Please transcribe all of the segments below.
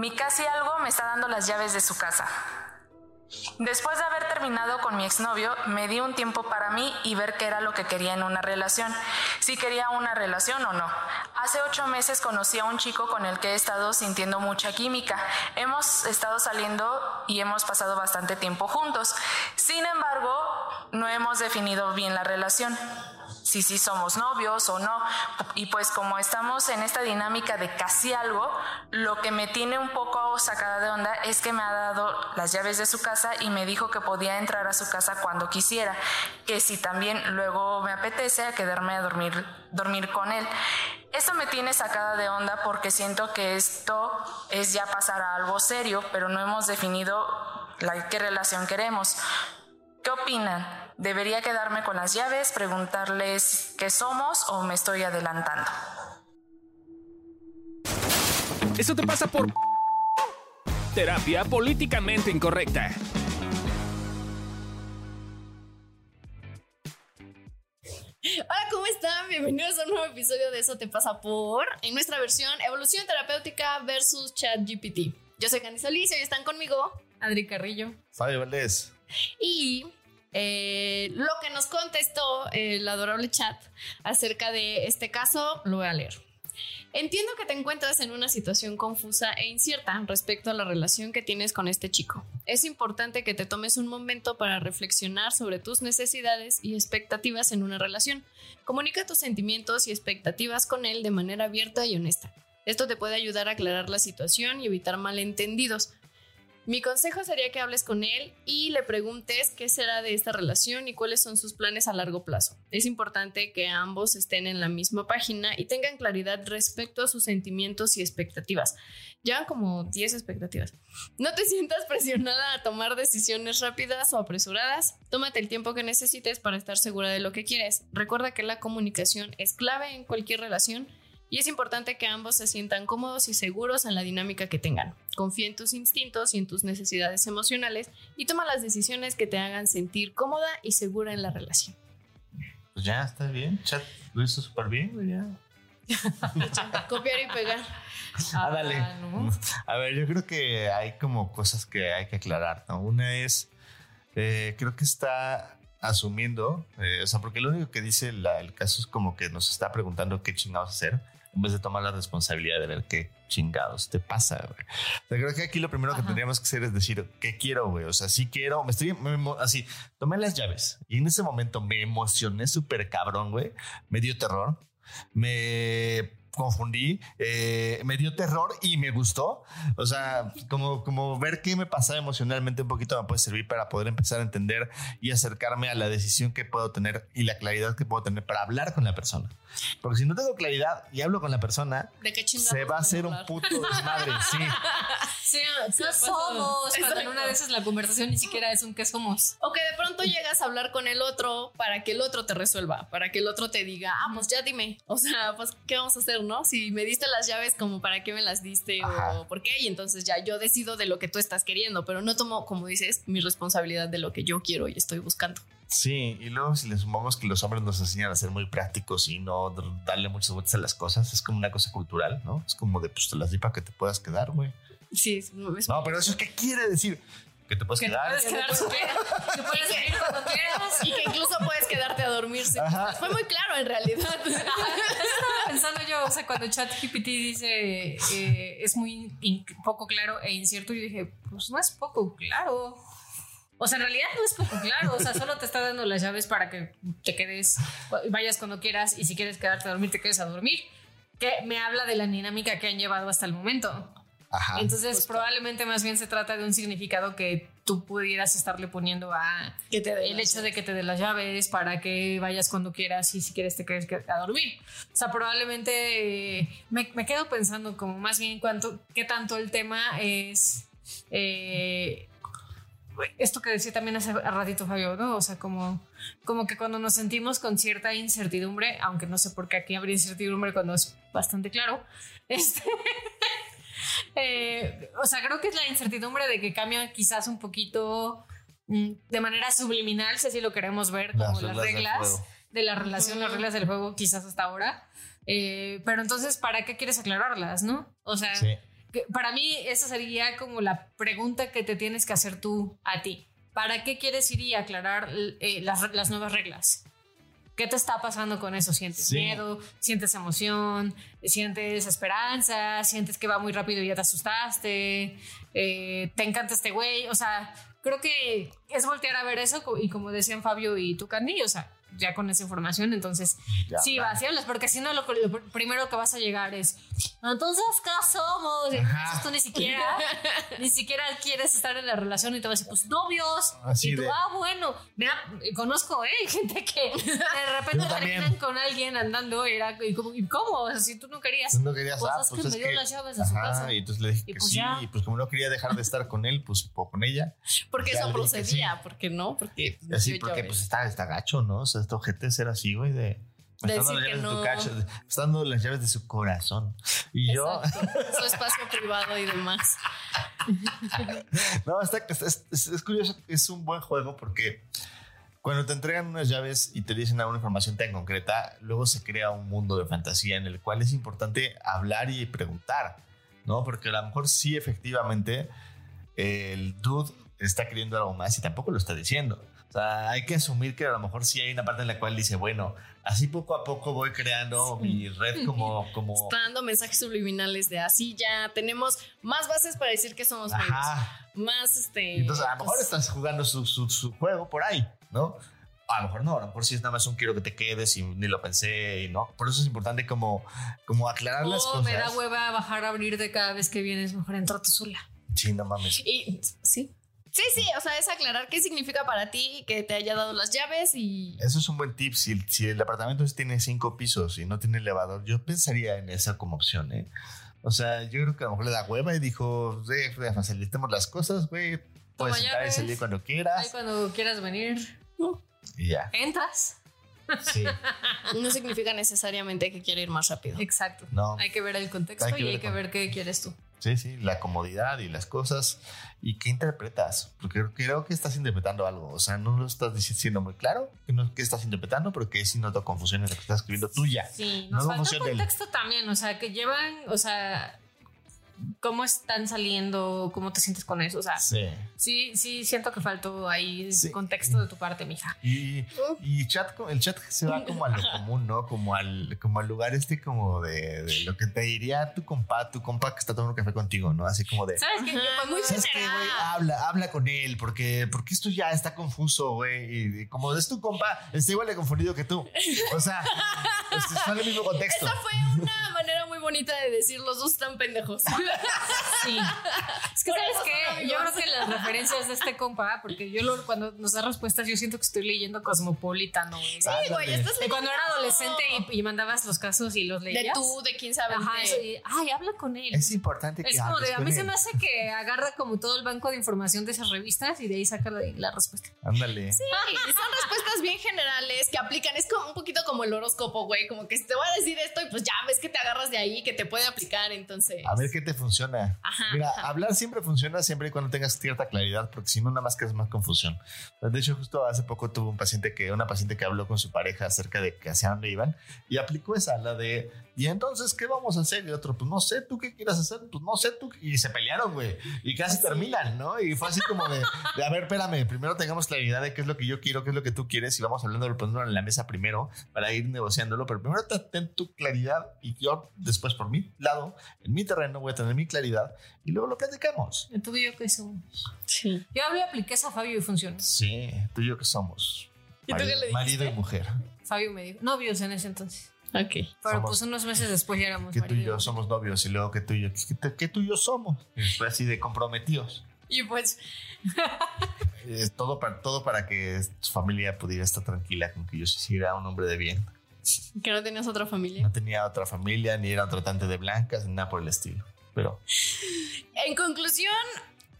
Mi casi algo me está dando las llaves de su casa. Después de haber terminado con mi exnovio, me di un tiempo para mí y ver qué era lo que quería en una relación, si quería una relación o no. Hace ocho meses conocí a un chico con el que he estado sintiendo mucha química. Hemos estado saliendo y hemos pasado bastante tiempo juntos. Sin embargo, no hemos definido bien la relación si sí somos novios o no. Y pues como estamos en esta dinámica de casi algo, lo que me tiene un poco sacada de onda es que me ha dado las llaves de su casa y me dijo que podía entrar a su casa cuando quisiera, que si también luego me apetece a quedarme a dormir, dormir con él. Esto me tiene sacada de onda porque siento que esto es ya pasar a algo serio, pero no hemos definido qué relación queremos. ¿Qué opinan? ¿Debería quedarme con las llaves, preguntarles qué somos o me estoy adelantando? Eso te pasa por terapia políticamente incorrecta. Hola, ¿cómo están? Bienvenidos a un nuevo episodio de Eso te pasa por, en nuestra versión Evolución Terapéutica versus ChatGPT. Yo soy Candice Solís y hoy están conmigo Adri Carrillo. Fabio Valdés. Y eh, lo que nos contestó el adorable chat acerca de este caso, lo voy a leer. Entiendo que te encuentras en una situación confusa e incierta respecto a la relación que tienes con este chico. Es importante que te tomes un momento para reflexionar sobre tus necesidades y expectativas en una relación. Comunica tus sentimientos y expectativas con él de manera abierta y honesta. Esto te puede ayudar a aclarar la situación y evitar malentendidos. Mi consejo sería que hables con él y le preguntes qué será de esta relación y cuáles son sus planes a largo plazo. Es importante que ambos estén en la misma página y tengan claridad respecto a sus sentimientos y expectativas. Llevan como 10 expectativas. No te sientas presionada a tomar decisiones rápidas o apresuradas. Tómate el tiempo que necesites para estar segura de lo que quieres. Recuerda que la comunicación es clave en cualquier relación y es importante que ambos se sientan cómodos y seguros en la dinámica que tengan. Confía en tus instintos y en tus necesidades emocionales y toma las decisiones que te hagan sentir cómoda y segura en la relación. Pues ya, está bien. Chat lo hizo súper bien, ya. Copiar y pegar. Ah, dale. A ver, yo creo que hay como cosas que hay que aclarar, ¿no? Una es, eh, creo que está asumiendo, eh, o sea, porque lo único que dice el caso es como que nos está preguntando qué chingados hacer en vez de tomar la responsabilidad de ver qué chingados te pasa, güey. O sea, creo que aquí lo primero que tendríamos que hacer es decir, ¿qué quiero, güey? O sea, sí quiero, me estoy, así, tomé las llaves y en ese momento me emocioné súper cabrón, güey. Me dio terror. Me confundí, eh, me dio terror y me gustó. O sea, como, como ver qué me pasaba emocionalmente un poquito me puede servir para poder empezar a entender y acercarme a la decisión que puedo tener y la claridad que puedo tener para hablar con la persona. Porque si no tengo claridad y hablo con la persona, se va a hacer un puto desmadre, sí. Sí, somos. Cuando en una de esas la conversación ni siquiera es un qué somos. O que de pronto llegas a hablar con el otro para que el otro te resuelva, para que el otro te diga, ah, pues ya dime. O sea, pues, ¿qué vamos a hacer, no? Si me diste las llaves, como para qué me las diste o por qué. Y entonces ya yo decido de lo que tú estás queriendo, pero no tomo, como dices, mi responsabilidad de lo que yo quiero y estoy buscando. Sí, y luego si le sumamos que los hombres nos enseñan a ser muy prácticos y no darle muchas vueltas a las cosas, es como una cosa cultural, ¿no? Es como de, pues te las di para que te puedas quedar, güey. Sí, es, No, pero eso es que quiere decir que te puedes quedar. Te puedes quedar que puedes venir cuando quieras y que incluso puedes quedarte a dormir. Fue muy claro en realidad. estaba pensando yo, o sea, cuando ChatGPT dice eh, es muy poco claro e incierto, yo dije, pues no es poco claro. O sea, en realidad no es poco claro. O sea, solo te está dando las llaves para que te quedes, vayas cuando quieras y si quieres quedarte a dormir, te quedes a dormir. Que me habla de la dinámica que han llevado hasta el momento. Entonces, probablemente más bien se trata de un significado que tú pudieras estarle poniendo a que te el hecho de que te dé las llaves para que vayas cuando quieras y si quieres te quedes a dormir. O sea, probablemente eh, me, quedo pensando como más bien cuánto, qué tanto el tema es eh, esto que decía también hace ratito Fabio, ¿no? O sea, como, como que cuando nos sentimos con cierta incertidumbre, aunque no sé por qué aquí habría incertidumbre cuando es bastante claro, este, eh, o sea, creo que es la incertidumbre de que cambia quizás un poquito mm, de manera subliminal, si así lo queremos ver, como las, reglas, de la relación, las reglas del juego, quizás hasta ahora. Eh, pero entonces, ¿para qué quieres aclararlas, no? O sea, que para mí esa sería como la pregunta que te tienes que hacer tú a ti. ¿Para qué quieres ir y aclarar eh, las, las nuevas reglas? ¿Qué te está pasando con eso? ¿Sientes Sí. miedo? ¿Sientes emoción? ¿Sientes esperanza? ¿Sientes que va muy rápido y ya te asustaste? Eh, ¿Te encanta este güey? O sea, creo que es voltear a ver eso y como decían Fabio y tú, Candy, o sea, ya con esa información, entonces Ya, sí, va. vas y hablas, porque si no, lo, lo pr- primero que vas a llegar es, entonces, ¿qué somos? Entonces tú ni siquiera, ni siquiera quieres estar en la relación y te vas a decir, pues novios. Así y tú, de- ah, bueno, mira, conozco, ¿eh? Gente que de repente terminan con alguien andando y era, y como, ¿y cómo? O sea, si tú no querías. Tú no querías, Pues ah, es pues que me dio que- las llaves de su casa. Y entonces le dije Y que pues sí, ya. y pues como no quería dejar de estar con él, pues con ella. Porque eso procedía, porque no, porque así, porque lloré. pues está, está gacho, ¿no? O sea, este ojete ser así, güey, de... Me está dando las llaves de tu cacho, me está dando las llaves de su corazón. Y yo, su espacio privado y demás. no, está, es, es- es curioso, es un buen juego porque cuando te entregan unas llaves y te dicen alguna información tan concreta, luego se crea un mundo de fantasía en el cual es importante hablar y preguntar, ¿no? Porque a lo mejor sí, efectivamente, el dude está queriendo algo más y tampoco lo está diciendo. O sea, hay que asumir que a lo mejor sí hay una parte en la cual dice, bueno, así poco a poco voy creando mi red como... como Está dando mensajes subliminales de así ya tenemos más bases para decir que somos. Ajá. Más este. Entonces, a lo mejor pues, estás jugando su, su- su juego por ahí, ¿no? A lo mejor no, a lo mejor sí es nada más un quiero que te quedes y ni lo pensé y no. Por eso es importante como, como aclarar las Oh, cosas. me da hueva bajar a abrirte cada vez que vienes, mejor entro tú sola. Sí, no mames. Y sí. Sí, sí, o sea, es aclarar qué significa para ti que te haya dado las llaves y. Eso es un buen tip. Si, si el apartamento tiene cinco pisos y no tiene elevador, yo pensaría en esa como opción, ¿eh? O sea, yo creo que a lo mejor le da hueva y dijo, eh, facilitemos las cosas, güey. Puedes Toma entrar y salir cuando Ahí quieras. cuando quieras venir, Y ya. entras. Sí. No significa necesariamente que quiere ir más rápido. Exacto. No. Hay que ver el contexto Hay y hay que ver qué quieres tú. Sí, sí, la comodidad y las cosas. ¿Y qué interpretas? Porque creo que estás interpretando algo. O sea, no lo estás diciendo muy claro que, no, que estás interpretando, pero que sí noto confusión en lo que estás escribiendo tuya. Sí, No nos falta confusión del- contexto también, o sea, que llevan, o sea, cómo están saliendo, cómo te sientes con eso, o sea, Sí. sí, sí siento que faltó ahí Sí. contexto de tu parte, mija. Y, y chat, el chat se va como a lo común, ¿no? Como al, como al lugar este como de, de lo que te diría tu compa, tu compa que está tomando café contigo, ¿no? Así como de... ¿Sabes qué? Muy ¿Sabes qué, güey? Habla, habla con él, porque, porque esto ya está confuso, güey. Y, como es tu compa, está igual de confundido que tú. O sea, es- está en el mismo contexto. Esa fue una manera bonita de decir los dos están pendejos. Sí. Es que, Por ¿sabes qué? Yo creo que las referencias de este compa, porque yo lo- cuando nos da respuestas, yo siento que estoy leyendo Cosmopolitan, güey. Sí, güey, estás De cuando era adolescente y, y mandabas los casos y los De leías. tú, de quién sabe. Ajá, de- ay, habla con él. Es importante que Es como de, a mí se me hace que agarra como todo el banco de información de esas revistas y de ahí saca la, la respuesta. Ándale. Sí, son respuestas bien generales que aplican. Es como un poquito como el horóscopo, güey. Como que te voy a decir esto y pues ya ves que te agarras de ahí, que te puede aplicar. Entonces. A ver qué te funciona. Ajá, Mira, ajá. hablar siempre funciona siempre y cuando tengas cierta claridad, porque si no, nada más creas más confusión. De hecho, justo hace poco tuve un paciente que, una paciente que habló con su pareja acerca de que hacia dónde iban y aplicó esa, la de, ¿y entonces qué vamos a hacer? Y otro, pues no sé, ¿tú qué quieras hacer? Pues no sé, tú. qué-". Y se pelearon, güey. Y casi terminan, ¿no? Y fue así como de, de, a ver, espérame, primero tengamos claridad de qué es lo que yo quiero, qué es lo que tú quieres y vamos hablando, poniéndolo en la mesa primero para ir negociándolo. Pero primero te- ten tu claridad y yo después por mi lado, en mi terreno, voy a tener mi claridad y luego lo platicamos. Tú y yo que somos. Sí. Yo hablé, apliqué esa a Fabio y funcionó. Sí, tú y yo que somos. ¿Y tú qué le marido y mujer. Fabio me dijo, novios en ese entonces. Ok. Pero Somos- pues unos meses después ya éramos Que tú y yo somos novios y luego que tú y yo, que, que tú y yo somos. Fue así de comprometidos. Y pues, todo, para, todo para que su familia pudiera estar tranquila con que yo sí era un hombre de bien. que no tenías otra familia. No tenía otra familia, ni era tratante de blancas, ni nada por el estilo. Pero En conclusión,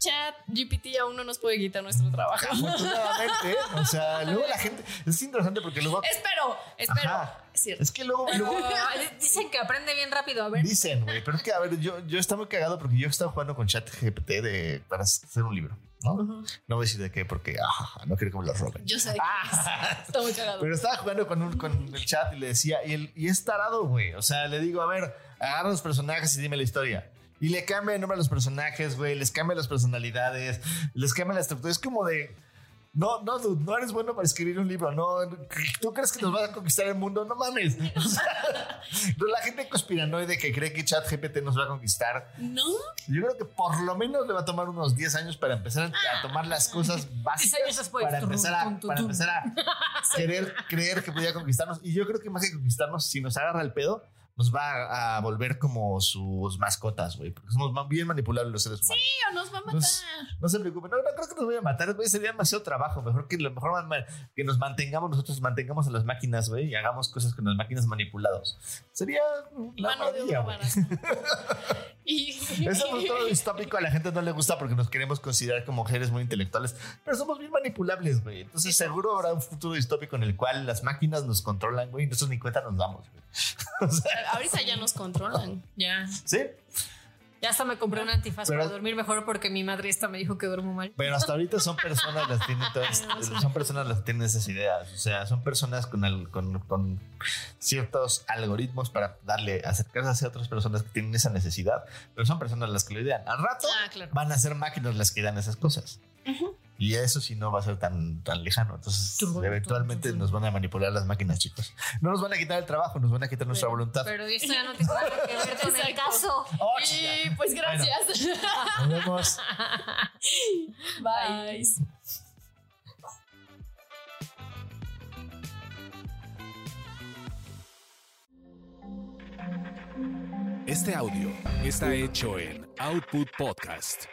chat GPT aún no nos puede quitar nuestro trabajo. afortunadamente, o sea, luego la gente, es interesante porque luego... espero, espero. Ajá. Es cierto. Es que luego, luego Ah, Dicen que aprende bien rápido. A ver, Dicen, güey, pero es que, a ver, yo, yo estaba muy cagado porque yo estaba jugando con chat GPT de, para hacer un libro, ¿no? No voy a decir de qué porque ah, no quiero que me lo roben. Yo sé es. Está muy cagado. Pero estaba jugando con, un, con el chat y le decía, y, el, y es tarado, güey. O sea, le digo, a ver, agarra los personajes y dime la historia. Y le cambia el nombre a los personajes, güey, les cambia las personalidades, les cambia la estructura. Es como de. No, no, dude, no eres bueno para escribir un libro. No, ¿tú crees que nos vas a conquistar el mundo? No mames. O sea, la gente conspiranoide que cree que ChatGPT nos va a conquistar. No. Yo creo que por lo menos le va a tomar unos 10 años para empezar a tomar las cosas básicas. años después. Para empezar a, Tum, tum, para empezar a querer creer que podía conquistarnos. Y yo creo que más que conquistarnos, si nos agarra el pedo, nos va a volver como sus mascotas, güey. Porque somos bien manipulables los seres humanos. Tío, nos va a matar. Nos- No se preocupen, no, no creo que nos vaya a matar, güey. Sería demasiado trabajo. Mejor que lo mejor que nos mantengamos nosotros, mantengamos a las máquinas, güey, y hagamos cosas con las máquinas manipulados. Sería la Mano de maravilla, obra güey. y Ese futuro distópico a la gente no le gusta porque nos queremos considerar como mujeres muy intelectuales, pero somos bien manipulables, güey. Entonces seguro habrá un futuro distópico en el cual las máquinas nos controlan, güey, y nosotros ni cuenta nos damos, güey. O sea, ahorita ya nos controlan. Ya. sí, Ya hasta me compré un antifaz Pero- para dormir mejor porque mi madre esta me dijo que duermo mal. pero hasta ahorita son personas las tienen todas, son personas las que tienen esas ideas, o sea, son personas con, al- con, con ciertos algoritmos para darle, acercarse hacia otras personas que tienen esa necesidad, pero son personas las que lo idean. Al rato Ah, claro. van a ser máquinas las que dan esas cosas. Y eso sí no va a ser tan, tan lejano. Entonces, eventualmente nos van a manipular las máquinas, chicos. No nos van a quitar el trabajo, nos van a quitar nuestra voluntad. Pero esto ya no tiene nada que ver con el caso. Oh, Y pues gracias. Nos vemos. Bye. Este audio está hecho en Output Podcast.